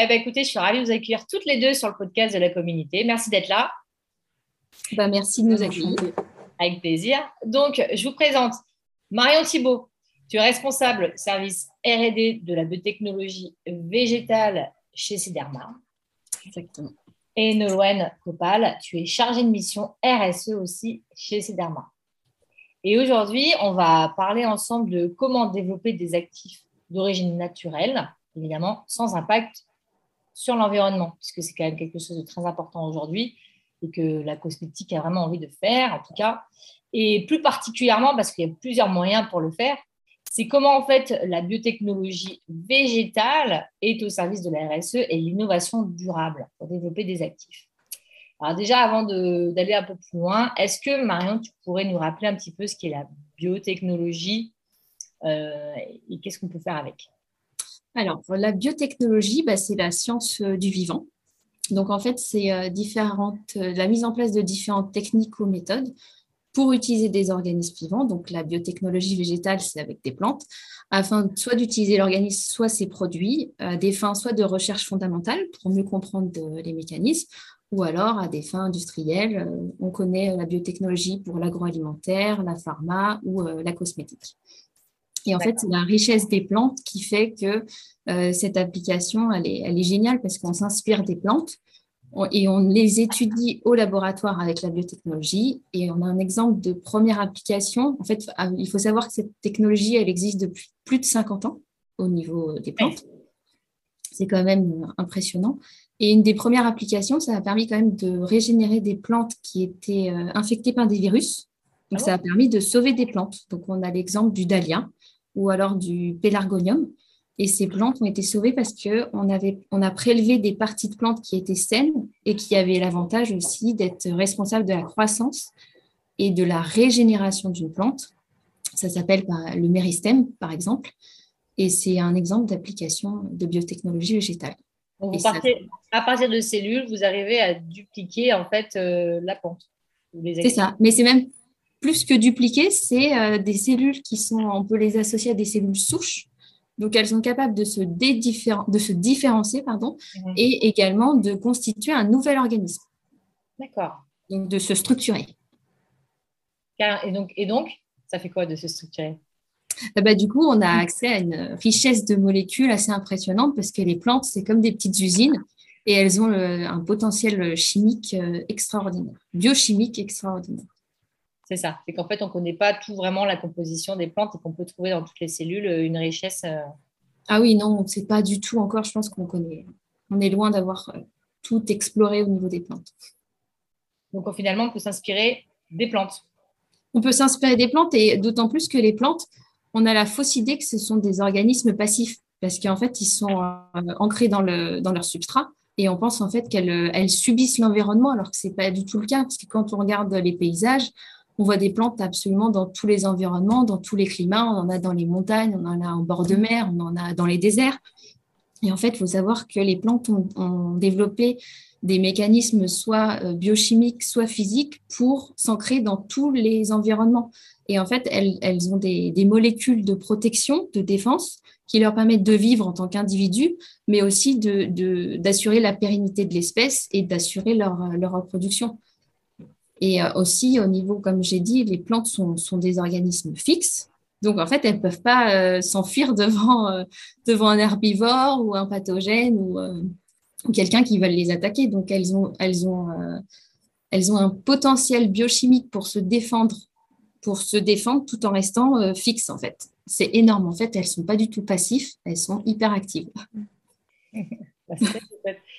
Eh ben, écoutez, je suis ravie de vous accueillir toutes les deux sur le podcast de la communauté. Merci d'être là. Bah, merci de nous accueillir. Avec plaisir. Donc, je vous présente Marion Thibault. Tu es responsable service R&D de la biotechnologie végétale chez Cederma. Exactement. Et Nolwenn Copal, tu es chargée de mission RSE aussi chez Cederma. Et aujourd'hui, on va parler ensemble de comment développer des actifs d'origine naturelle, évidemment, sans impact sur l'environnement, puisque c'est quand même quelque chose de très important aujourd'hui et que la cosmétique a vraiment envie de faire, en tout cas. Et plus particulièrement, parce qu'il y a plusieurs moyens pour le faire, c'est comment en fait la biotechnologie végétale est au service de la RSE et l'innovation durable pour développer des actifs. Alors déjà, avant d'aller un peu plus loin, est-ce que Marion, tu pourrais nous rappeler un petit peu ce qu'est la biotechnologie euh, et qu'est-ce qu'on peut faire avec? Alors, la biotechnologie, bah, c'est la science euh, du vivant. Donc, en fait, c'est euh, euh, la mise en place de différentes techniques ou méthodes pour utiliser des organismes vivants. Donc, la biotechnologie végétale, c'est avec des plantes, afin soit d'utiliser l'organisme, soit ses produits, à des fins soit de recherche fondamentale pour mieux comprendre les mécanismes, ou alors à des fins industrielles. On connaît la biotechnologie pour l'agroalimentaire, la pharma ou la cosmétique. Et en fait, c'est la richesse des plantes qui fait que euh, cette application, elle est, elle est géniale parce qu'on s'inspire des plantes et on les étudie au laboratoire avec la biotechnologie. Et on a un exemple de première application. En fait, ah, il faut savoir que cette technologie, elle existe depuis plus de 50 ans au niveau des plantes. C'est quand même impressionnant. Et une des premières applications, ça a permis quand même de régénérer des plantes qui étaient euh, infectées par des virus. Donc, ah ça a permis de sauver des plantes. Donc, on a l'exemple du dahlia ou alors du pélargonium. Et ces plantes ont été sauvées parce qu'on on a prélevé des parties de plantes qui étaient saines et qui avaient l'avantage aussi d'être responsables de la croissance et de la régénération d'une plante. Ça s'appelle le méristème, par exemple. Et c'est un exemple d'application de biotechnologie végétale. à partir de cellules, vous arrivez à dupliquer en fait euh, la plante. C'est ça, mais c'est même plus que dupliquer, c'est euh, des cellules qui sont, on peut les associer à des cellules souches. Donc, elles sont capables de se, de se différencier pardon, mhm. et également de constituer un nouvel organisme. D'accord. Donc, de se structurer. Et donc, et donc, ça fait quoi de se structurer? Ah bah, Du coup, on a accès à une richesse de molécules assez impressionnante parce que les plantes, c'est comme des petites usines et elles ont un potentiel chimique euh, extraordinaire, biochimique extraordinaire. C'est ça. C'est qu'en fait, on ne connaît pas tout vraiment la composition des plantes et qu'on peut trouver dans toutes les cellules euh, une richesse. Euh, ah oui, non, on ne sait pas du tout encore. Je pense qu'on connaît. On est loin d'avoir euh, tout exploré au niveau des plantes. Donc finalement, on peut s'inspirer des plantes. On peut s'inspirer des plantes et d'autant plus que les plantes, on a la fausse idée que ce sont des organismes passifs parce qu'en fait, ils sont ancrés dans, le, dans leur substrat et on pense en fait qu'elles subissent l'environnement alors que ce n'est pas du tout le cas parce que quand on regarde les paysages, on voit des plantes absolument dans tous les environnements, dans tous les climats. On en a dans les montagnes, on en a en bord de mer, on en a dans les déserts. Et en fait, il faut savoir que les plantes ont, développé des mécanismes soit euh, biochimiques, soit physiques pour s'ancrer dans tous les environnements. Et en fait, elles, ont des, molécules de protection, de défense, qui leur permettent de vivre en tant qu'individus, mais aussi d'assurer la pérennité de l'espèce et d'assurer leur, leur reproduction. Et euh, aussi, au niveau, comme j'ai dit, les plantes sont, sont, des organismes fixes. Donc, en fait, elles ne peuvent pas euh, s'enfuir devant, euh, devant un herbivore ou un pathogène ou, quelqu'un qui veut les attaquer. Donc, elles ont, elles, ont, elles ont un potentiel biochimique pour se défendre, pour se défendre tout en restant fixes, en fait. C'est énorme. En fait, elles ne sont pas du tout passives, elles sont hyper actives.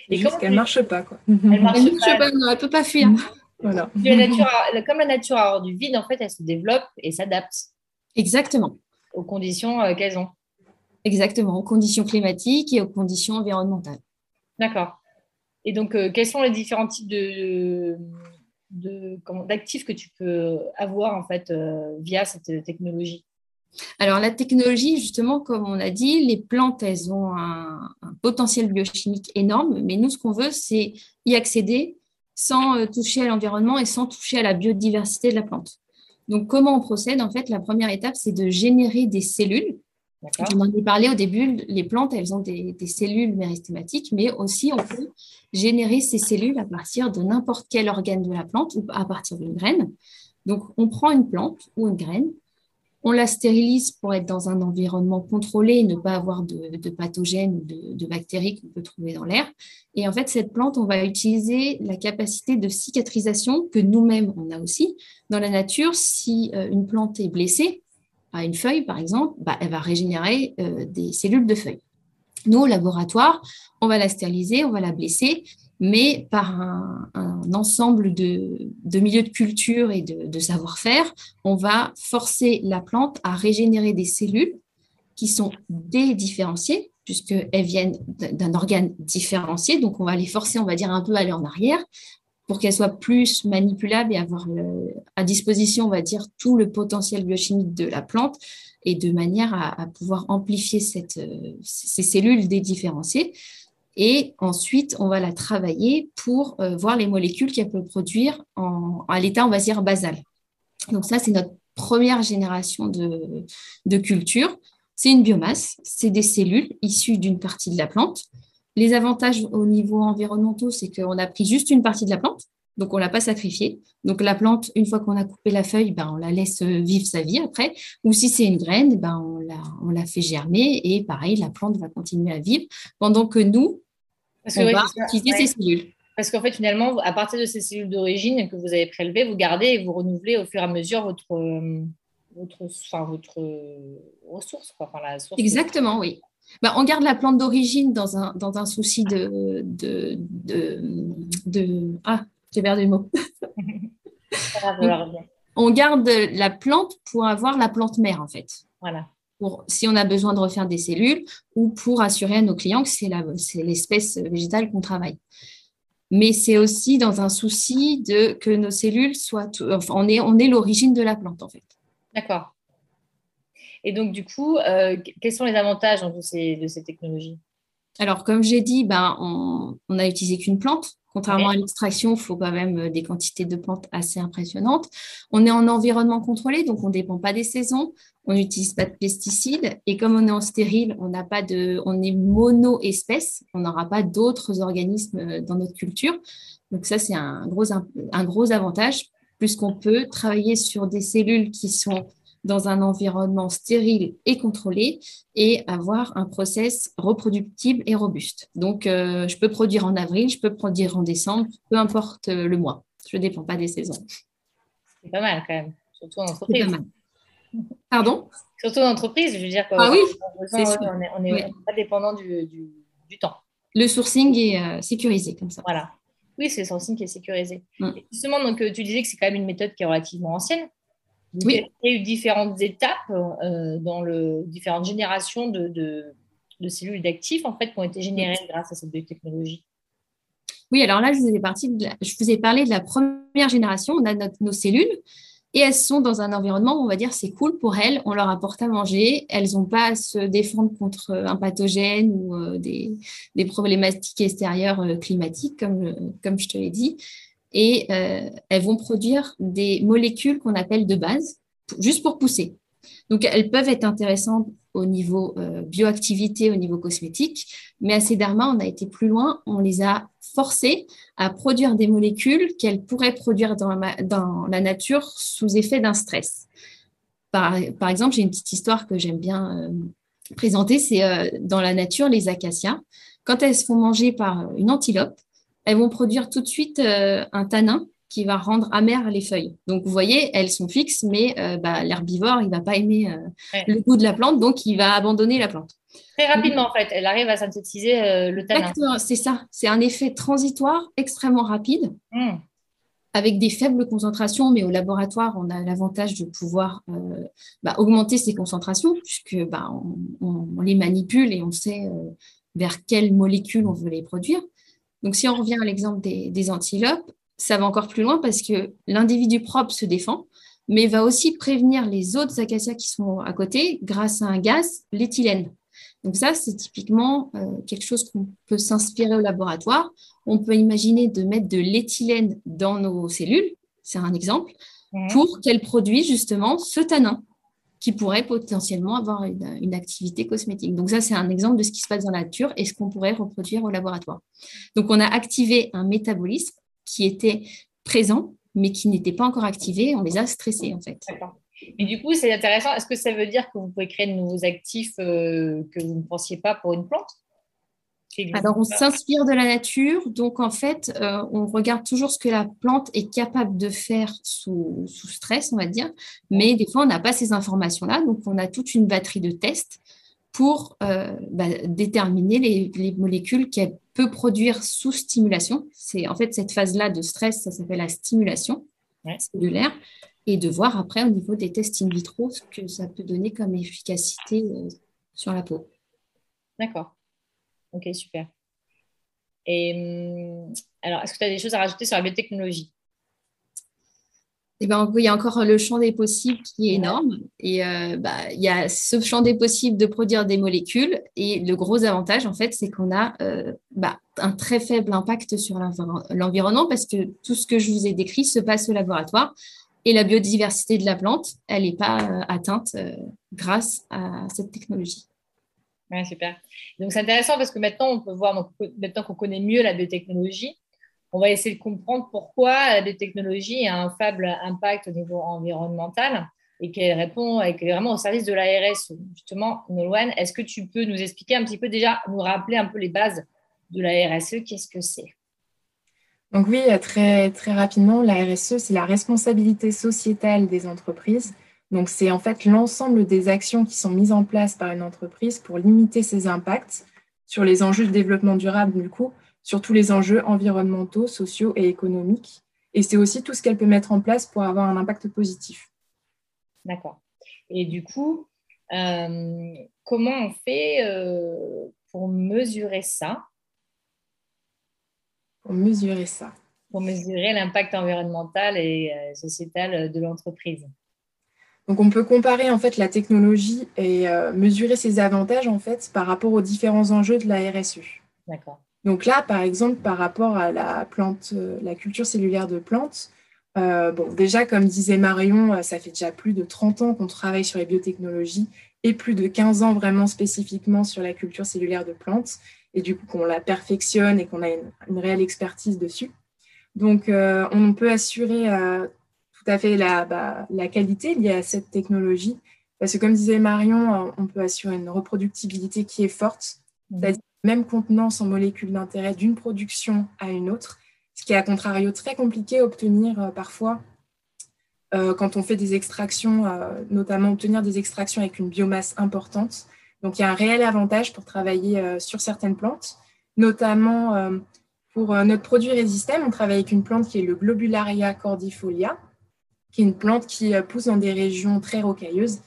Et juste qu'elles ne marchent pas. Quoi. Elles ne marchent, pas, elles ne peuvent pas fuir. Voilà. La nature comme la nature a hors du vide, en fait, elle se développe et s'adapte. Exactement. Aux conditions euh, qu'elles ont. Exactement, aux conditions climatiques et aux conditions environnementales. D'accord. Et donc, quels sont les différents types de, d'actifs que tu peux avoir en fait via cette technologie? Alors, la technologie, justement, comme on a dit, les plantes, elles ont un, potentiel biochimique énorme, mais nous, ce qu'on veut, c'est y accéder sans euh, toucher à l'environnement et sans toucher à la biodiversité de la plante. Donc, comment on procède En fait, la première étape, c'est de générer des cellules. On en a parlé au début, les plantes, elles ont des, des, cellules méristématiques, mais aussi on peut générer ces cellules à partir de n'importe quel organe de la plante ou à partir d'une graine. Donc, on prend une plante ou une graine, on la stérilise pour être dans un environnement contrôlé ne pas avoir de, pathogènes ou de, bactéries qu'on peut trouver dans l'air. Et en fait, cette plante, on va utiliser la capacité de cicatrisation que nous-mêmes, on a aussi. Dans la nature, si euh, une plante est blessée, à une feuille par exemple, bah, elle va régénérer euh, des cellules de feuilles. Nous, au laboratoire, on va la stériliser, on va la blesser mais par un, ensemble de, milieux de culture et de, savoir-faire, on va forcer la plante à régénérer des cellules qui sont dédifférenciées, puisqu'elles viennent d'un organe différencié. Donc, on va les forcer, on va dire, un peu à aller en arrière pour qu'elles soient plus manipulables et avoir à disposition, on va dire, tout le potentiel biochimique de la plante et de manière à, pouvoir amplifier cette, ces cellules dédifférenciées. Et ensuite, on va la travailler pour euh, voir les molécules qu'elle peut produire en, à l'état, on va dire, basal. Donc ça, c'est notre première génération de, de culture. C'est une biomasse, c'est des cellules issues d'une partie de la plante. Les avantages au niveau environnemental, c'est qu'on a pris juste une partie de la plante, donc on ne l'a pas sacrifiée. Donc la plante, une fois qu'on a coupé la feuille, ben, on la laisse vivre sa vie après. Ou si c'est une graine, ben, on, la, on la fait germer et pareil, la plante va continuer à vivre pendant que nous, parce on va utiliser ces cellules. Parce qu'en fait, finalement, à partir de ces cellules d'origine que vous avez prélevées, vous gardez et vous renouvelez au fur et à mesure votre, euh, votre, enfin, votre ressource, quoi, enfin, la source Exactement, oui. Bah, on garde la plante d'origine dans un, dans un souci de, de, de, de... Ah, j'ai perdu le mot. on garde la plante pour avoir la plante mère, en fait. Voilà si on a besoin de refaire des cellules ou pour assurer à nos clients que c'est l'espèce végétale qu'on travaille. Mais c'est aussi dans un souci de que nos cellules soient, enfin, on est, l'origine de la plante en fait. D'accord. Et donc du coup, euh, quels sont les avantages ces, de ces technologies? Alors comme j'ai dit, ben, on, on a utilisé qu'une plante. Contrairement à l'extraction, il faut quand même euh, des quantités de plantes assez impressionnantes. On est en environnement contrôlé, donc on ne dépend pas des saisons, on n'utilise pas de pesticides. Et comme on est en stérile, on n'a pas de, on est mono-espèce, on n'aura pas d'autres organismes euh, dans notre culture. Donc ça, c'est un gros, un gros avantage, puisqu'on peut travailler sur des cellules qui sont dans un environnement stérile et contrôlé et avoir un process reproductible et robuste. Donc, euh, je peux produire en avril, je peux produire en décembre, peu importe euh, le mois. Je ne dépends pas des saisons. C'est pas mal quand même, surtout en entreprise. Pas mal. Pardon? Surtout en entreprise, je veux dire. Ah oui, on n'est pas dépendant du, du, temps. Le sourcing est euh, sécurisé comme ça. Voilà. Oui, c'est le sourcing qui est sécurisé. Mm. Justement, donc, tu disais que c'est quand même une méthode qui est relativement ancienne oui. Il y a eu différentes étapes euh, dans le différentes générations de, de, cellules d'actifs en fait qui ont été générées grâce à cette biotechnologie. Oui, alors là, je vous, ai je vous ai parlé de la première génération. On a nos cellules et elles sont dans un environnement où on va dire c'est cool pour elles, on leur apporte à manger, elles n'ont pas à se défendre contre un pathogène ou euh, des, des, problématiques extérieures euh, climatiques, comme, comme je te l'ai dit et euh, elles vont produire des molécules qu'on appelle de base, juste pour pousser. Donc, elles peuvent être intéressantes au niveau euh, bioactivité, au niveau cosmétique, mais à Cederma, on a été plus loin, on les a forcées à produire des molécules qu'elles pourraient produire dans la, nature sous effet d'un stress. Par, par exemple, j'ai une petite histoire que j'aime bien euh, présenter, c'est dans la nature, les acacias. Quand elles se font manger par une antilope, elles vont produire tout de suite euh, un tanin qui va rendre amères les feuilles. Donc, vous voyez, elles sont fixes, mais euh, bah, l'herbivore, il ne va pas aimer euh, le goût de la plante, donc il va abandonner la plante. Très rapidement, en fait, elle arrive à synthétiser le tanin. C'est ça, c'est un effet transitoire extrêmement rapide. Hmm. Avec des faibles concentrations, mais au laboratoire, on a l'avantage de pouvoir bah, augmenter ces concentrations, puisque bah, on, les manipule et on sait vers quelles molécules on veut les produire. Donc, si on revient à l'exemple des, des antilopes, ça va encore plus loin parce que l'individu propre se défend, mais va aussi prévenir les autres acacias qui sont à côté grâce à un gaz, l'éthylène. Donc ça, c'est typiquement euh, quelque chose qu'on peut s'inspirer au laboratoire. On peut imaginer de mettre de l'éthylène dans nos cellules, c'est un exemple, pour qu'elles produisent justement ce tanin qui pourrait potentiellement avoir une, activité cosmétique. Donc ça, c'est un exemple de ce qui se passe dans la nature et ce qu'on pourrait reproduire au laboratoire. Donc on a activé un métabolisme qui était présent, mais qui n'était pas encore activé. On les a stressés en fait. Et du coup, c'est intéressant. Est-ce que ça veut dire que vous pouvez créer de nouveaux actifs euh, que vous ne pensiez pas pour une plante? Alors, on s'inspire de la nature. Donc, en fait, euh, on regarde toujours ce que la plante est capable de faire sous, stress, on va dire. Mais des fois, on n'a pas ces informations-là. Donc, on a toute une batterie de tests pour euh, bah, déterminer les, molécules qu'elle peut produire sous stimulation. C'est en fait cette phase-là de stress, ça s'appelle la stimulation cellulaire et de voir après au niveau des tests in vitro ce que ça peut donner comme efficacité euh, sur la peau. D'accord. Ok, super. Et hum, alors, est-ce que tu as des choses à rajouter sur la biotechnologie? Eh ben, il y a encore le champ des possibles qui est énorme. Et euh, bah, il y a ce champ des possibles de produire des molécules. Et le gros avantage, en fait, c'est qu'on a euh, bah, un très faible impact sur l'environnement parce que tout ce que je vous ai décrit se passe au laboratoire. Et la biodiversité de la plante, elle n'est pas euh, atteinte grâce à cette technologie. Ouais, super. Donc c'est intéressant parce que maintenant on peut voir, maintenant qu'on connaît mieux la biotechnologie, on va essayer de comprendre pourquoi la biotechnologie a un faible impact au niveau environnemental et qu'elle répond et qu'elle est vraiment au service de la RSE. Justement, Nolwenn, est-ce que tu peux nous expliquer un petit peu déjà, nous rappeler un peu les bases de la RSE Qu'est-ce que c'est? Donc oui, très, très rapidement, la RSE, c'est la responsabilité sociétale des entreprises. Donc c'est en fait l'ensemble des actions qui sont mises en place par une entreprise pour limiter ses impacts sur les enjeux de développement durable, du coup, sur tous les enjeux environnementaux, sociaux et économiques. Et c'est aussi tout ce qu'elle peut mettre en place pour avoir un impact positif. D'accord. Et du coup, euh, comment on fait euh, pour mesurer ça? Pour mesurer ça Pour mesurer l'impact environnemental et euh, sociétal de l'entreprise. Donc on peut comparer en fait la technologie et euh, mesurer ses avantages en fait par rapport aux différents enjeux de la RSE. D'accord. Donc là, par exemple, par rapport à la plante, euh, la culture cellulaire de plantes, bon, déjà, comme disait Marion, ça fait déjà plus de 30 ans qu'on travaille sur les biotechnologies et plus de 15 ans vraiment spécifiquement sur la culture cellulaire de plantes et du coup qu'on la perfectionne et qu'on a une, réelle expertise dessus. Donc, euh, on peut assurer euh, à fait la, bah, la, qualité liée à cette technologie. Parce que, comme disait Marion, euh, on peut assurer une reproductibilité qui est forte, mmh. c'est-à-dire même contenance en molécules d'intérêt d'une production à une autre, ce qui est à contrario très compliqué à obtenir parfois quand on fait des extractions, notamment obtenir des extractions avec une biomasse importante. Donc, il y a un réel avantage pour travailler euh, sur certaines plantes, notamment euh, pour euh, notre produit résistem, on travaille avec une plante qui est le Globularia cordifolia, qui est une plante qui pousse dans des régions très rocailleuses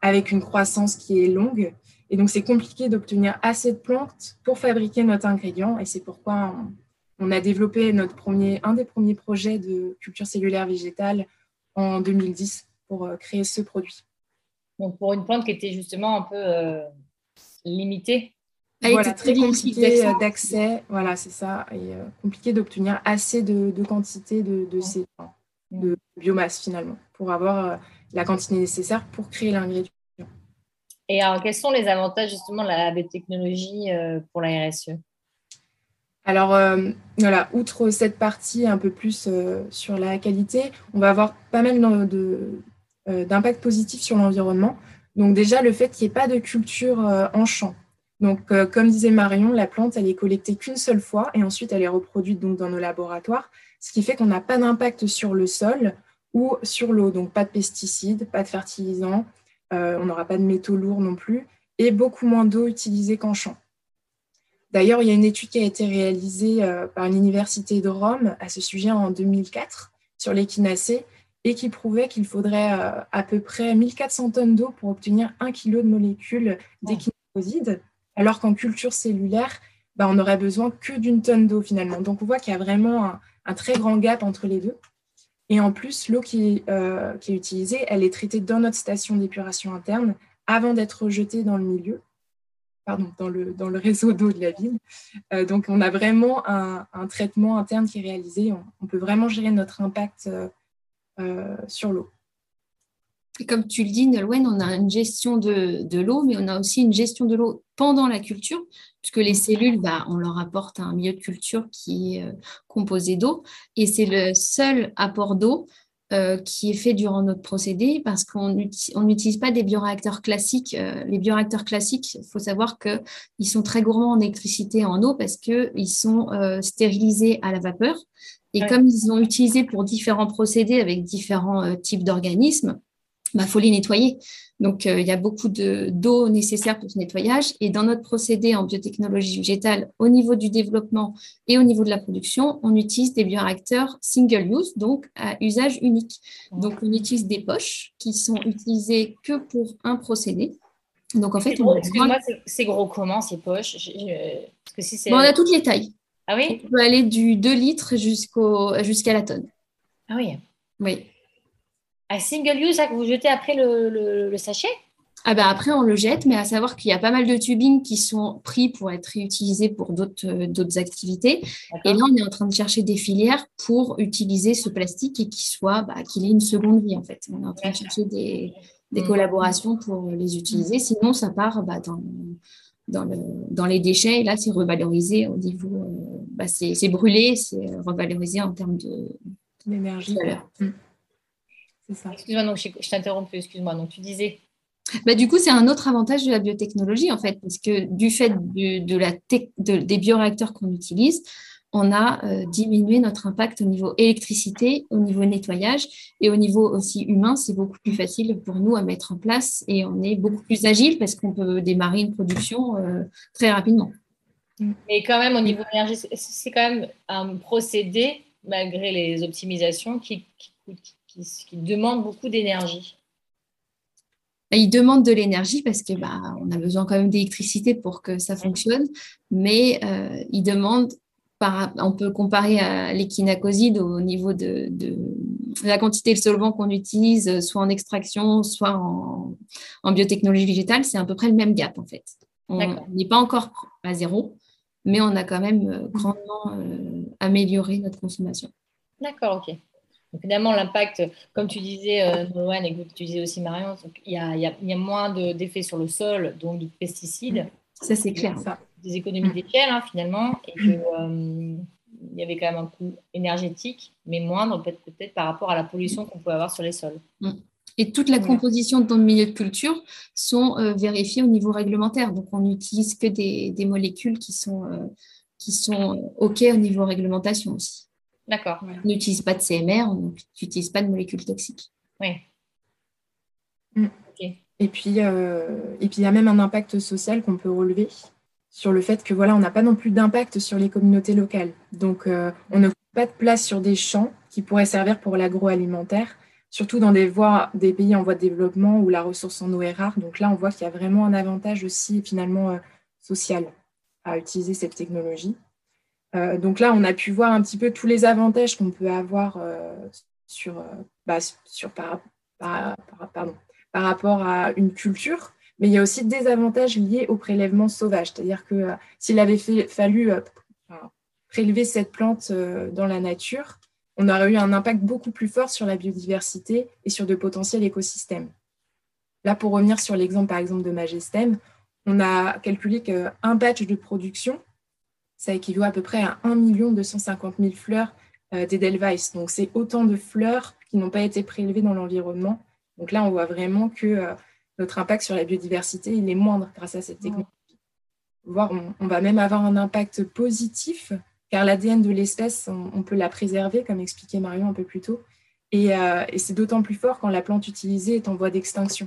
avec une croissance qui est longue. Et donc, c'est compliqué d'obtenir assez de plantes pour fabriquer notre ingrédient. Et c'est pourquoi on, a développé notre premier, un des premiers projets de culture cellulaire végétale en 2010 pour créer ce produit. Donc, pour une plante qui était justement un peu euh, limitée. Elle voilà, très compliqué d'accès. Voilà, c'est ça. Et euh, compliqué d'obtenir assez de, quantité de, ces, de biomasse finalement pour avoir euh, la quantité nécessaire pour créer l'ingrédient. Et alors, quels sont les avantages justement de la biotechnologie pour la RSE alors, voilà, outre cette partie un peu plus sur la qualité, on va avoir pas mal de, euh, d'impact positif sur l'environnement. Donc déjà, le fait qu'il n'y ait pas de culture euh, en champ. Donc, euh, comme disait Marion, la plante, elle est collectée qu'une seule fois et ensuite elle est reproduite donc, dans nos laboratoires, ce qui fait qu'on n'a pas d'impact sur le sol ou sur l'eau. Donc, pas de pesticides, pas de fertilisants, on n'aura pas de métaux lourds non plus et beaucoup moins d'eau utilisée qu'en champ. D'ailleurs, il y a une étude qui a été réalisée par l'Université de Rome à ce sujet en 2004 sur l'équinacée et qui prouvait qu'il faudrait euh, à peu près 1400 tonnes d'eau pour obtenir un kilo de molécules d'équinoxide, alors qu'en culture cellulaire, bah, on n'aurait besoin que d'une tonne d'eau finalement. Donc on voit qu'il y a vraiment un, très grand gap entre les deux. Et en plus, l'eau qui, euh, qui, est utilisée, elle est traitée dans notre station d'épuration interne avant d'être rejetée dans le milieu, pardon, dans le, dans le réseau d'eau de la ville. Euh, donc on a vraiment un, traitement interne qui est réalisé. On, peut vraiment gérer notre impact euh, sur l'eau comme tu le dis, Nolwenn, on a une gestion de, l'eau, mais on a aussi une gestion de l'eau pendant la culture, puisque les cellules, bah, on leur apporte un milieu de culture qui est euh, composé d'eau, et c'est le seul apport d'eau euh, qui est fait durant notre procédé, parce qu'on n'utilise pas des bioréacteurs classiques. Euh, les bioréacteurs classiques, il faut savoir qu'ils sont très gourmands en électricité et en eau, parce qu'ils sont stérilisés à la vapeur. Et comme ils ont utilisé pour différents procédés avec différents types d'organismes, bah, faut les nettoyer. Donc, euh, il y a beaucoup d'eau nécessaire pour ce nettoyage. Et dans notre procédé en biotechnologie végétale, au niveau du développement et au niveau de la production, on utilise des bioréacteurs single use, donc à usage unique. Donc, on utilise des poches qui sont utilisées que pour un procédé. Donc, en fait, on c'est gros comment ces poches? Parce que si On a toutes les tailles. Ah oui? On peut aller du 2 litres jusqu'à la tonne. Ah oui Oui. Un single use, que vous jetez après le, sachet? Ah bah après, on le jette, mais à savoir qu'il y a pas mal de tubing qui sont pris pour être réutilisés pour d'autres euh, activités. Et là, on est en train de chercher des filières pour utiliser ce plastique et qu'il soit, bah, qu'il ait une seconde vie en fait. On est en train de chercher des, mmh. collaborations pour les utiliser. Sinon, ça part bah, dans, dans, les déchets. Et là, c'est revalorisé au niveau, euh, bah, c'est brûlé, c'est revalorisé en termes de d'énergie. Excuse-moi, donc je, t'interromps, excuse-moi. Donc tu disais. Bah, du coup, c'est un autre avantage de la biotechnologie, en fait, parce que du fait de, la des bioréacteurs qu'on utilise, on a euh, diminué notre impact au niveau électricité, au niveau nettoyage et au niveau aussi humain. C'est beaucoup plus facile pour nous à mettre en place et on est beaucoup plus agile parce qu'on peut démarrer une production euh, très rapidement. Et quand même, au niveau énergie, c'est quand même un procédé, malgré les optimisations, qui, qui coûte qui, demande beaucoup d'énergie bah, il demande de l'énergie parce que bah, on a besoin quand même d'électricité pour que ça fonctionne, mais euh, il demande, par, on peut comparer à l'échinacoside au niveau de, la quantité de solvant qu'on utilise, soit en extraction, soit en, biotechnologie végétale, c'est à peu près le même gap en fait. On n'est pas encore à zéro, mais on a quand même euh, grandement euh, amélioré notre consommation. D'accord, ok. Donc, évidemment, l'impact, comme tu disais, euh, Noël, et que tu disais aussi, Marion, il y a, y, a, moins d'effets sur le sol, donc de pesticides. Ça, c'est clair. Ça. Des économies d'échelle, hein, finalement, et qu'il euh, y avait quand même un coût énergétique, mais moindre peut-être par rapport à la pollution qu'on peut avoir sur les sols. Mm. Et toute la composition de ton milieu de culture sont euh, vérifiées au niveau réglementaire. Donc, on n'utilise que des, des, molécules qui sont, qui sont OK au niveau réglementation aussi. D'accord. On n'utilise pas de CMR, on n'utilise pas de molécules toxiques. Oui. Mm. Et puis, euh, et puis il y a même un impact social qu'on peut relever sur le fait que voilà, on n'a pas non plus d'impact sur les communautés locales. Donc, euh, on ne pas de place sur des champs qui pourraient servir pour l'agroalimentaire, surtout dans des, voies, des pays en voie de développement où la ressource en eau est rare. Donc là, on voit qu'il y a vraiment un avantage aussi finalement euh, social à utiliser cette technologie. Euh, donc là, on a pu voir un petit peu tous les avantages qu'on peut avoir euh, sur, euh, bah, par, rapport à une culture, mais il y a aussi des avantages liés au prélèvement sauvage. C'est-à-dire que s'il avait fallu prélever cette plante dans la nature, on aurait eu un impact beaucoup plus fort sur la biodiversité et sur de potentiels écosystèmes. Là, pour revenir sur l'exemple, par exemple, de Magestem, on a calculé qu'un batch de production ça équivaut à peu près à 1 250 000 fleurs euh, d'Edelweiss. Donc, c'est autant de fleurs qui n'ont pas été prélevées dans l'environnement. Donc là, on voit vraiment que euh, notre impact sur la biodiversité, il est moindre grâce à cette technologie. Voire, on, va même avoir un impact positif, car l'ADN de l'espèce, on, peut la préserver, comme expliquait Marion un peu plus tôt. Et, euh, et c'est d'autant plus fort quand la plante utilisée est en voie d'extinction.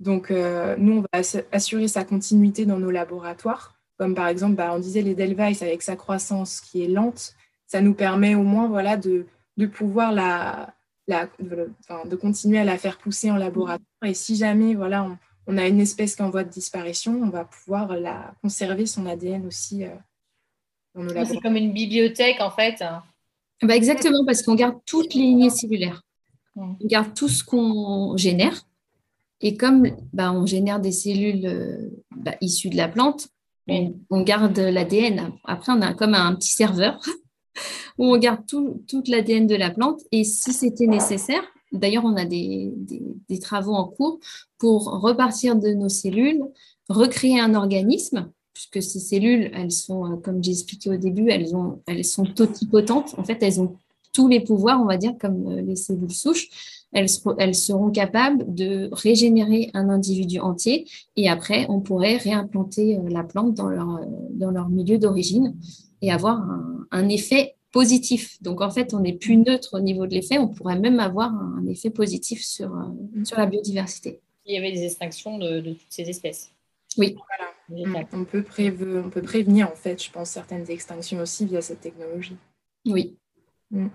Donc, nous, on va assurer sa continuité dans nos laboratoires comme par exemple, bah, on disait les Delweiss avec sa croissance qui est lente, ça nous permet au moins voilà, de, de pouvoir la, la de, continuer à la faire pousser en laboratoire. Et si jamais voilà, on a une espèce qui en voie de disparition, on va pouvoir la conserver son ADN aussi dans nos C'est comme une bibliothèque en fait. Bah exactement, parce qu'on garde toutes les lignées cellulaires. On garde tout ce qu'on génère. Et comme bah, on génère des cellules bah, issues de la plante, on, garde l'ADN. Après, on a comme un petit serveur où on garde tout, toute l'ADN de la plante. Et si c'était nécessaire, d'ailleurs, on a des, travaux en cours pour repartir de nos cellules, recréer un organisme, puisque ces cellules, elles sont, euh, comme j'ai expliqué au début, elles, elles sont totipotentes. En fait, elles ont tous les pouvoirs, on va dire, comme euh, les cellules souches. Elles, elles, seront capables de régénérer un individu entier et après, on pourrait réimplanter euh, la plante dans leur, dans leur milieu d'origine et avoir un, effet positif. Donc, en fait, on n'est plus neutre au niveau de l'effet, on pourrait même avoir un effet positif sur, euh, sur la biodiversité. Il y avait des extinctions de, toutes ces espèces. Oui. Voilà. On, peut on peut prévenir, en fait, je pense, certaines extinctions aussi via cette technologie. Oui. Mm.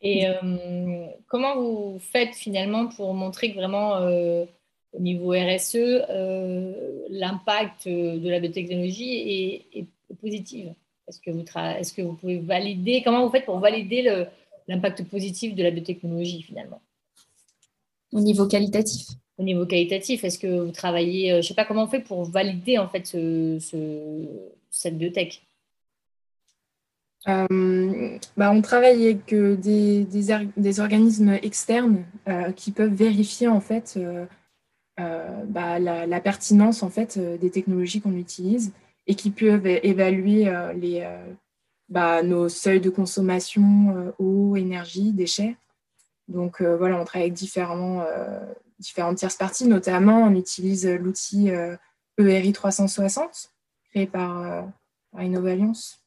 Et euh, comment vous faites finalement pour montrer que vraiment, euh, au niveau RSE, l'impact de la biotechnologie est, est positif est-ce que, vous est que vous pouvez valider, comment vous faites pour valider l'impact positif de la biotechnologie finalement? Au niveau qualitatif. Au niveau qualitatif, est-ce que vous travaillez, euh, je ne sais pas comment on fait pour valider en fait cette biotech? Euh, bah, on travaille avec euh, des, organismes externes qui peuvent vérifier en fait bah, la, pertinence en fait des technologies qu'on utilise et qui peuvent évaluer euh, euh, bah, nos seuils de consommation, euh, eau, énergie, déchets. Donc voilà, on travaille avec différents, différentes tierces parties, notamment on utilise l'outil ERI 360 créé par, par Innovalliance.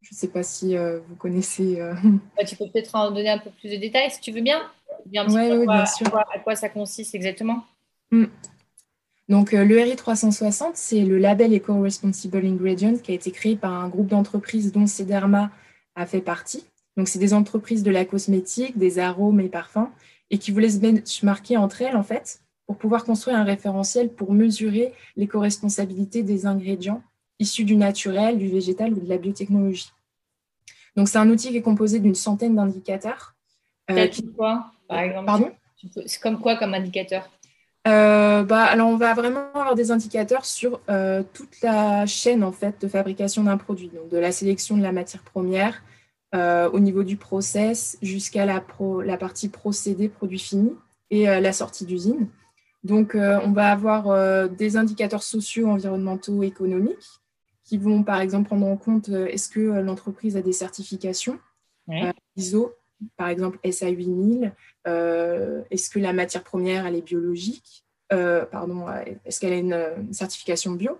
Je ne sais pas si vous connaissez. Bah, tu peux peut-être en donner un peu plus de détails si tu veux bien. bien, oui, bien sûr. À quoi, ça consiste exactement mm. Donc, euh, le RI 360, c'est le label Eco-Responsible Ingredient qui a été créé par un groupe d'entreprises dont Cederma a fait partie. Donc, c'est des entreprises de la cosmétique, des arômes et parfums, et qui voulaient se benchmarker entre elles, en fait, pour pouvoir construire un référentiel pour mesurer l'éco-responsabilité des ingrédients issus du naturel, du végétal ou de la biotechnologie. Donc, c'est un outil qui est composé d'une centaine d'indicateurs. Euh, quoi, par exemple Pardon? C'est comme quoi comme indicateur? Euh, bah, alors, on va vraiment avoir des indicateurs sur euh, toute la chaîne en fait, de fabrication d'un produit, donc de la sélection de la matière première euh, au niveau du process jusqu'à la, la, partie procédé, produit fini et la sortie d'usine. Donc, on va avoir des indicateurs sociaux, environnementaux, économiques qui vont par exemple prendre en compte est-ce que l'entreprise a des certifications ISO, par exemple SA 8000 euh, Est-ce que la matière première, elle est biologique euh, Pardon, est-ce qu'elle a une, certification bio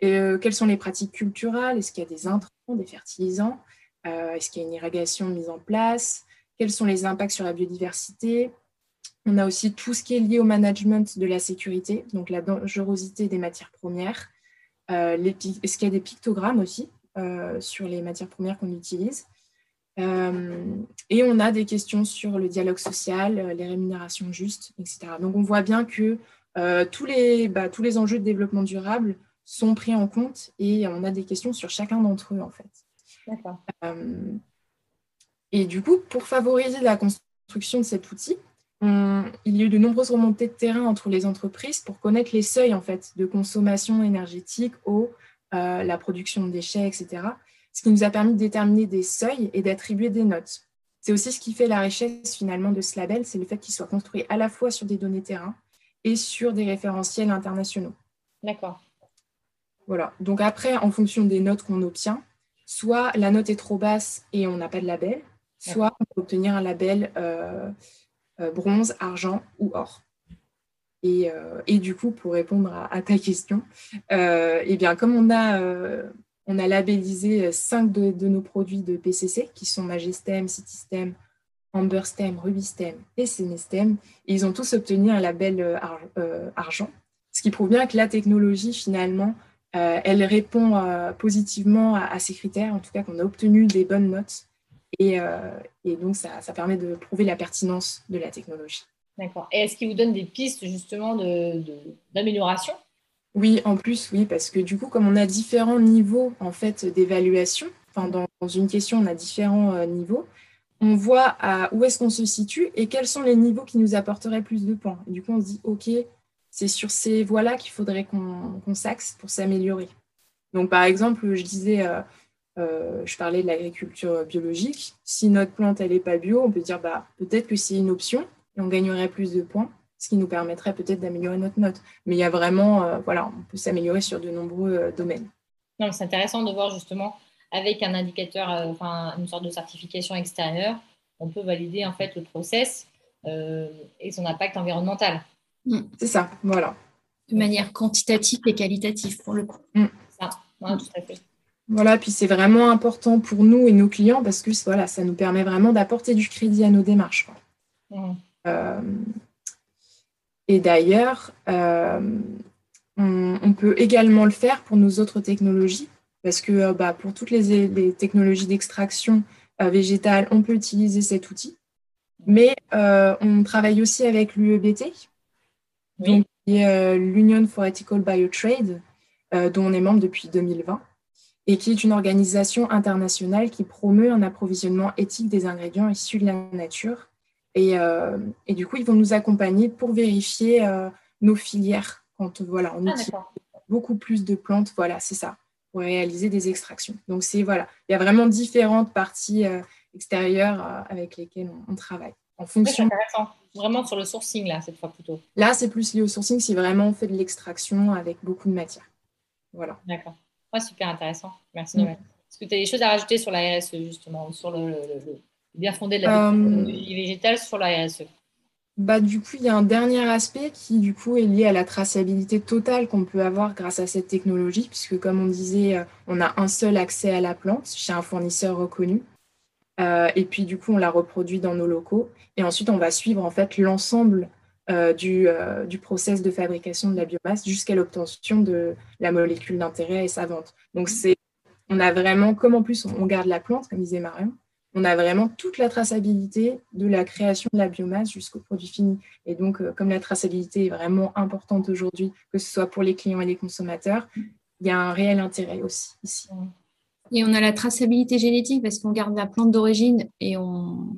et, euh, Quelles sont les pratiques culturelles Est-ce qu'il y a des intrants, des fertilisants Est-ce qu'il y a une irrigation mise en place Quels sont les impacts sur la biodiversité on a aussi tout ce qui est lié au management de la sécurité, donc la dangerosité des matières premières. Est-ce qu'il y a des pictogrammes aussi sur les matières premières qu'on utilise? Euh, et on a des questions sur le dialogue social, euh, les rémunérations justes, etc. Donc on voit bien que euh, tous, les, bah, tous les enjeux de développement durable sont pris en compte et on a des questions sur chacun d'entre eux en fait. et du coup, pour favoriser la construction de cet outil, il y a eu de nombreuses remontées de terrain entre les entreprises pour connaître les seuils en fait de consommation énergétique, eau, la production de déchets, etc ce qui nous a permis de déterminer des seuils et d'attribuer des notes. C'est aussi ce qui fait la richesse finalement de ce label, c'est le fait qu'il soit construit à la fois sur des données terrain et sur des référentiels internationaux. D'accord. Voilà. Donc après, en fonction des notes qu'on obtient, soit la note est trop basse et on n'a pas de label, soit on peut obtenir un label euh, euh, bronze, argent ou or. Et, euh, du coup, pour répondre à, ta question, eh bien, comme on a on a labellisé euh, cinq de, nos produits de PCC qui sont Magestem, Citystem, Amberstem, Rubistem et Senestem. Et ils ont tous obtenu un label euh, euh, argent, ce qui prouve bien que la technologie, finalement, elle répond positivement à, ces critères, en tout cas qu'on a obtenu des bonnes notes. Et, donc, ça, permet de prouver la pertinence de la technologie. D'accord. Et est-ce qu'il vous donne des pistes justement d'amélioration de, Oui, en plus, oui, parce que du coup, comme on a différents niveaux en fait d'évaluation, enfin dans, une question, on a différents euh, niveaux, on voit à où est-ce qu'on se situe et quels sont les niveaux qui nous apporteraient plus de points. du coup, on se dit, OK, c'est sur ces voies-là qu'il faudrait qu'on s'axe pour s'améliorer. Donc, par exemple, je disais, euh, euh, je parlais de l'agriculture biologique. Si notre plante, elle n'est pas bio, on peut dire, bah, peut-être que c'est une option et on gagnerait plus de points, ce qui nous permettrait peut-être d'améliorer notre note. Mais il y a vraiment, euh, voilà, on peut s'améliorer sur de nombreux domaines. C'est intéressant de voir justement avec un indicateur, enfin une sorte de certification extérieure, on peut valider en fait le process et son impact environnemental. Mm. C'est ça, voilà. De manière quantitative et qualitative pour le coup. Mm. Ça, tout à fait. Voilà, puis c'est vraiment important pour nous et nos clients parce que voilà, ça nous permet vraiment d'apporter du crédit à nos démarches. Mm. Euh, et d'ailleurs, euh, on, peut également le faire pour nos autres technologies parce que euh, bah, pour toutes les, technologies d'extraction végétale, on peut utiliser cet outil. Mais on travaille aussi avec l'UEBT, euh, l'Union for Ethical Biotrade, dont on est membre depuis 2020, et qui est une organisation internationale qui promeut un approvisionnement éthique des ingrédients issus de la nature. Et, euh, du coup, ils vont nous accompagner pour vérifier nos filières quand voilà, on ah, utilise beaucoup plus de plantes. Voilà, c'est ça, pour réaliser des extractions. Donc, c'est voilà, il y a vraiment différentes parties extérieures avec lesquelles on, travaille en fonction vraiment sur le sourcing, là, cette fois plutôt. Là, c'est plus lié au sourcing si vraiment on fait de l'extraction avec beaucoup de matière. Voilà. D'accord. Super intéressant. Merci, mm. Est-ce que tu as des choses à rajouter sur la RSE, justement, sur le, bien fondé de la euh... végétale sur la RSE bah, du coup, il y a un dernier aspect qui, du coup, est lié à la traçabilité totale qu'on peut avoir grâce à cette technologie, puisque, comme on disait, euh, on a un seul accès à la plante chez un fournisseur reconnu. Euh, et puis, du coup, on la reproduit dans nos locaux. Et ensuite, on va suivre en fait l'ensemble du, euh, du, process de fabrication de la biomasse jusqu'à l'obtention de la molécule d'intérêt et sa vente. Donc, c'est, on a vraiment, comme en plus on garde la plante, comme disait Marion, on a vraiment toute la traçabilité de la création de la biomasse jusqu'au produit fini. Et donc, comme la traçabilité est vraiment importante aujourd'hui, que ce soit pour les clients et les consommateurs, il y a un réel intérêt aussi ici. Et on a la traçabilité génétique parce qu'on garde la plante d'origine et on,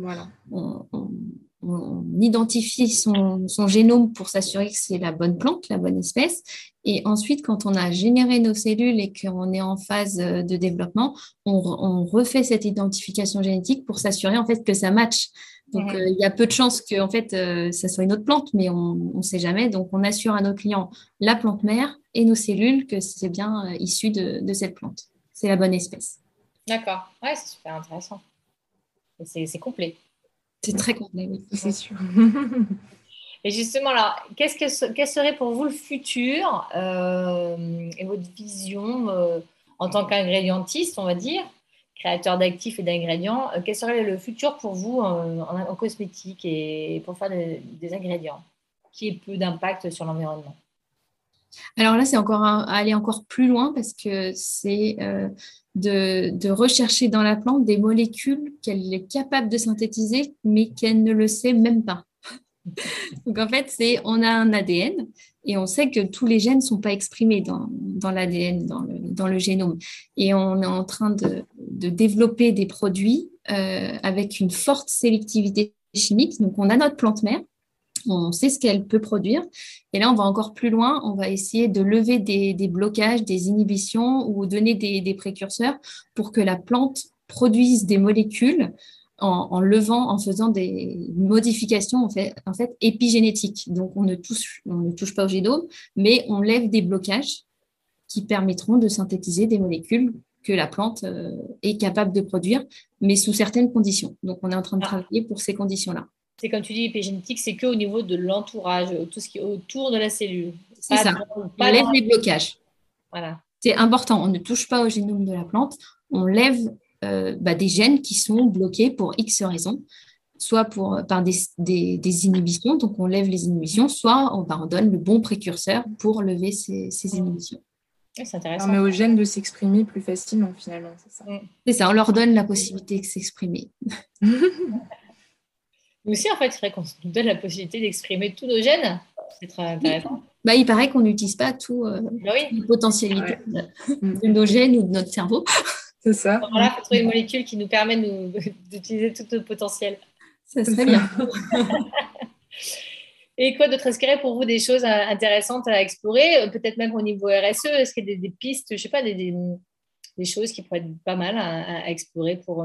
identifie son, génome pour s'assurer que c'est la bonne plante, la bonne espèce. Et ensuite, quand on a généré nos cellules et qu'on est en phase de développement, on, refait cette identification génétique pour s'assurer en fait que ça matche. Donc, euh, il y a peu de chances que en fait, euh, ça soit une autre plante, mais on ne sait jamais. Donc, on assure à nos clients la plante mère et nos cellules que c'est bien euh, issu de cette plante c'est la bonne espèce. D'accord. Ouais, c'est super intéressant. C'est complet. C'est très complet, oui. C'est sûr. Et justement, alors, qu'est-ce que quel serait pour vous le futur euh, et votre vision euh, en tant qu'ingrédientiste, on va dire, créateur d'actifs et d'ingrédients, euh, quel serait le futur pour vous en, cosmétique et pour faire des ingrédients qui aient peu d'impact sur l'environnement? Alors là, c'est encore aller encore plus loin parce que c'est euh, de, rechercher dans la plante des molécules qu'elle est capable de synthétiser, mais qu'elle ne le sait même pas. Donc en fait, c'est on a un ADN et on sait que tous les gènes ne sont pas exprimés dans, l'ADN, dans le, génome. Et on est en train de, développer des produits euh, avec une forte sélectivité chimique. Donc on a notre plante mère on sait ce qu'elle peut produire. Et là, on va encore plus loin, on va essayer de lever des, blocages, des inhibitions ou donner des, précurseurs pour que la plante produise des molécules en, levant, en faisant des modifications en fait, en fait épigénétiques. Donc, on ne, touche, on ne touche pas au génome, mais on lève des blocages qui permettront de synthétiser des molécules que la plante euh, est capable de produire, mais sous certaines conditions. Donc, on est en train de ah. travailler pour ces conditions-là c'est comme tu dis, l'épigénétique, c'est qu'au niveau de l'entourage, tout ce qui est autour de la cellule. C'est ça. on lève les blocages. Voilà. C'est important. On ne touche pas au génome de la plante. On lève euh, bah, des gènes qui sont bloqués pour X raisons, soit pour, par des, des, inhibitions, donc on lève les inhibitions, soit on, bah, on donne le bon précurseur pour lever ces, ces inhibitions. c'est intéressant. On met aux gènes de s'exprimer plus facilement, finalement, c'est ça. C'est ça, on leur donne la possibilité de s'exprimer. Nous aussi, en fait, il faudrait qu'on nous donne la possibilité d'exprimer tous nos gènes. C'est très intéressant. Bah, il paraît qu'on n'utilise pas tout euh, Bah oui. les potentialités de, de nos gènes ou de notre cerveau. C'est ça. Voilà, il faut trouver une molécule qui nous permet d'utiliser tout notre potentiel. Ça serait bien. Et quoi d'autre? Est-ce qu'il y aurait pour vous des choses euh, intéressantes à explorer? Euh, Peut-être même au niveau RSE, est-ce qu'il y a des, des pistes, je sais pas, des, des, des choses qui pourraient être pas mal à, à explorer pour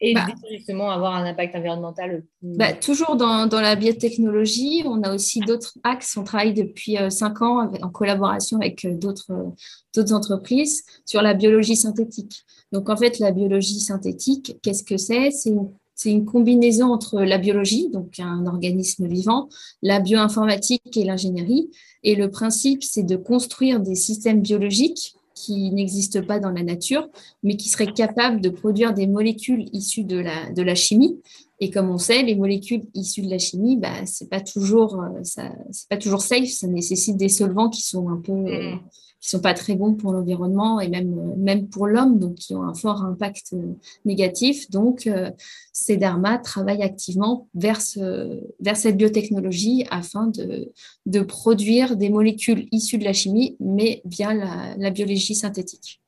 aider Bah. justement avoir un impact environnemental plus... Bah, toujours dans, dans la biotechnologie, on a aussi d'autres axes. On travaille depuis euh, cinq ans avec- en collaboration avec euh, d'autres euh, d'autres entreprises sur la biologie synthétique. Donc, en fait, la biologie synthétique, qu'est-ce que c'est? C'est une, c'est une combinaison entre la biologie, donc un organisme vivant, la bioinformatique et l'ingénierie. Et le principe, c'est de construire des systèmes biologiques qui n'existent pas dans la nature, mais qui seraient capables de produire des molécules issues de la, de la chimie. Et comme on sait, les molécules issues de la chimie, bah, c'est pas toujours, euh, c'est pas toujours safe. Ça nécessite des solvants qui sont un peu, euh, Mm. Qui sont pas très bons pour l'environnement et même, euh, même pour l'homme, donc qui ont un fort impact euh, négatif. Donc, euh, Cederma travaille activement vers, ce- vers cette biotechnologie afin de, de produire des molécules issues de la chimie, mais via la, la biologie synthétique.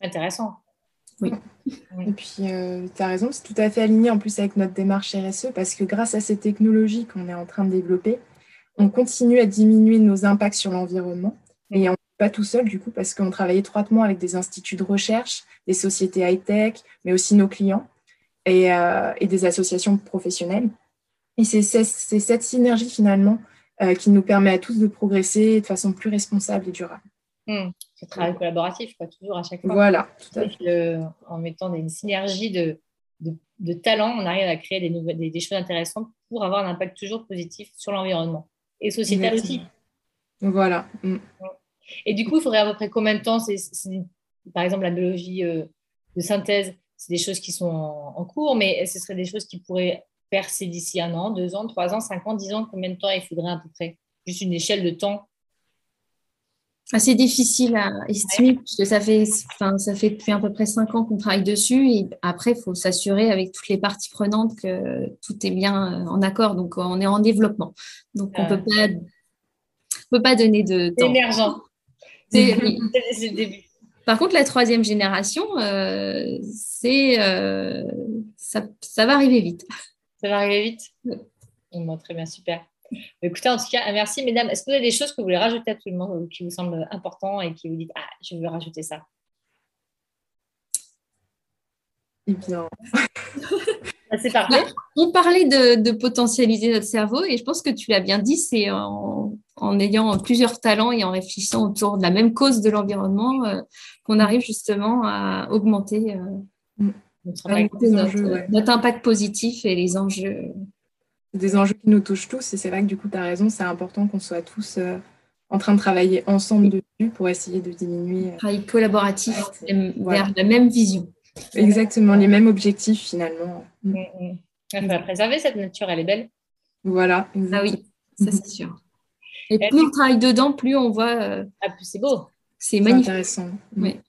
Intéressant. Et puis, tu as raison, c'est tout à fait aligné en plus avec notre démarche RSE parce que grâce à ces technologies qu'on est en train de développer, on continue à diminuer nos impacts sur l'environnement. Et on pas tout seul du coup parce qu'on travaille étroitement avec des instituts de recherche, des sociétés high-tech, mais aussi nos clients et, euh, et des associations professionnelles. Et c'est cette synergie finalement euh, qui nous permet à tous de progresser de façon plus responsable et durable. Hmm. C'est un travail collaboratif, quoi, toujours à chaque fois. Voilà, tout à fait. Que, en mettant des synergies de, de, de talents, on arrive à créer des, nouvelles, des, des choses intéressantes pour avoir un impact toujours positif sur l'environnement et sociétal aussi. Voilà. Mm. Et du coup, il faudrait à peu près combien de temps c'est, Par exemple, la biologie euh, de synthèse, c'est des choses qui sont en, en cours, mais ce seraient des choses qui pourraient percer d'ici un an, deux ans, trois ans, cinq ans, dix ans. Combien de temps il faudrait à peu près? Juste une échelle de temps. assez difficile à estimer puisque ça fait, enfin, ça fait depuis à peu près cinq ans qu'on travaille dessus et après il faut s'assurer avec toutes les parties prenantes que tout est bien euh, en accord. Donc on est en développement. Donc on Ah. peut pas, on peut pas donner de temps. Émergent. C'est- oui. C'est c'est le début. Par contre, la troisième génération, euh, c'est euh, ça, ça va arriver vite. Ça va arriver vite Oui. Bon, Très bien, super. Écoutez, en tout cas, merci mesdames. Est-ce que vous avez des choses que vous voulez rajouter absolument ou qui vous semblent importantes et qui vous dites Ah, je veux rajouter ça? Eh bien, Ah, C'est parfait. On parlait de, de potentialiser notre cerveau et je pense que tu l'as bien dit, c'est en, en ayant plusieurs talents et en réfléchissant autour de la même cause de l'environnement euh, qu'on arrive justement à augmenter, euh, Notre impact. augmenter les notre, enjeux, ouais. notre impact positif et les enjeux. c'est des enjeux qui nous touchent tous. Et c'est vrai que du coup, tu as raison, c'est important qu'on soit tous euh, en train de travailler ensemble dessus pour essayer de diminuer Travail collaboratif Voilà. vers la même vision. Exactement les mêmes objectifs finalement. Mm, mm. Il faut la préserver, cette nature, elle est belle. Voilà, Ah oui, ça c'est sûr. Et Et plus on travaille dedans, plus on voit, euh, Ah, puis c'est beau. c'est C'est magnifique. intéressant. Oui.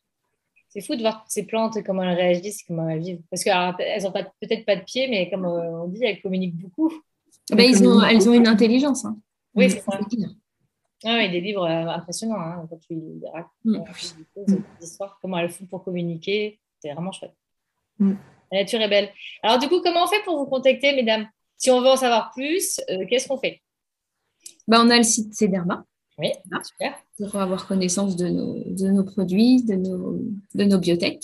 C'est fou de voir toutes ces plantes, comment elles réagissent, comment elles vivent. Parce qu'elles n'ont peut-être pas de pieds, mais comme euh, on dit, elles communiquent beaucoup. Ben, ils ont, elles ont une intelligence. hein. Oui, c'est ça. Ah oui, des livres euh, impressionnants hein, quand tu les racontes. Mm. des histoires, comment elles font pour communiquer. C'est vraiment chouette. Mm. La nature est belle. Alors, du coup, comment on fait pour vous contacter, mesdames? Si on veut en savoir plus, euh, qu'est-ce qu'on fait? Ben, on a le site Cederma Oui, Ah. super. pour avoir connaissance de nos, de nos produits, de nos, de nos biotech.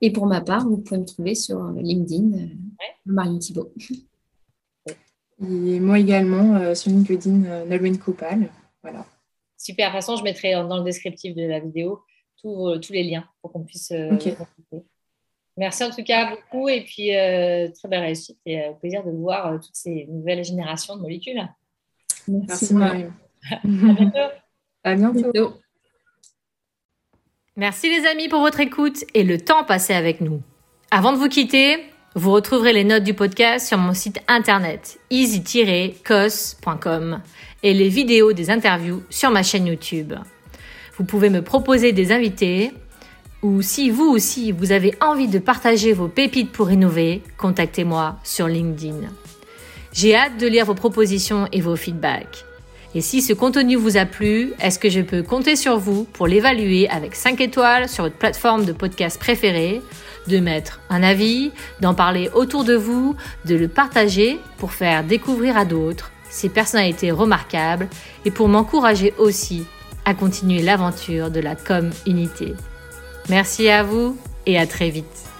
Et pour ma part, vous pouvez me trouver sur LinkedIn, euh, Marine Thibault. Et moi également euh, sur LinkedIn, euh, Nolwenn Copal. Voilà. Super. De toute façon, je mettrai dans dans le descriptif de la vidéo tous, euh, tous les liens pour qu'on puisse euh, Ok. les consulter. Merci en tout cas beaucoup et puis euh, très belle réussite et euh, au plaisir de voir euh, toutes ces nouvelles générations de molécules. Merci beaucoup. Marion. À bientôt. à bientôt. Bientôt. Merci les amis pour votre écoute et le temps passé avec nous. Avant de vous quitter, vous retrouverez les notes du podcast sur mon site internet easy-cos.com et les vidéos des interviews sur ma chaîne YouTube. Vous pouvez me proposer des invités ou si vous aussi vous avez envie de partager vos pépites pour innover, contactez-moi sur LinkedIn. J'ai hâte de lire vos propositions et vos feedbacks. Et si ce contenu vous a plu, est-ce que je peux compter sur vous pour l'évaluer avec 5 étoiles sur votre plateforme de podcast préférée, de mettre un avis, d'en parler autour de vous, de le partager pour faire découvrir à d'autres ces personnalités remarquables et pour m'encourager aussi à continuer l'aventure de la com unité. Merci à vous et à très vite.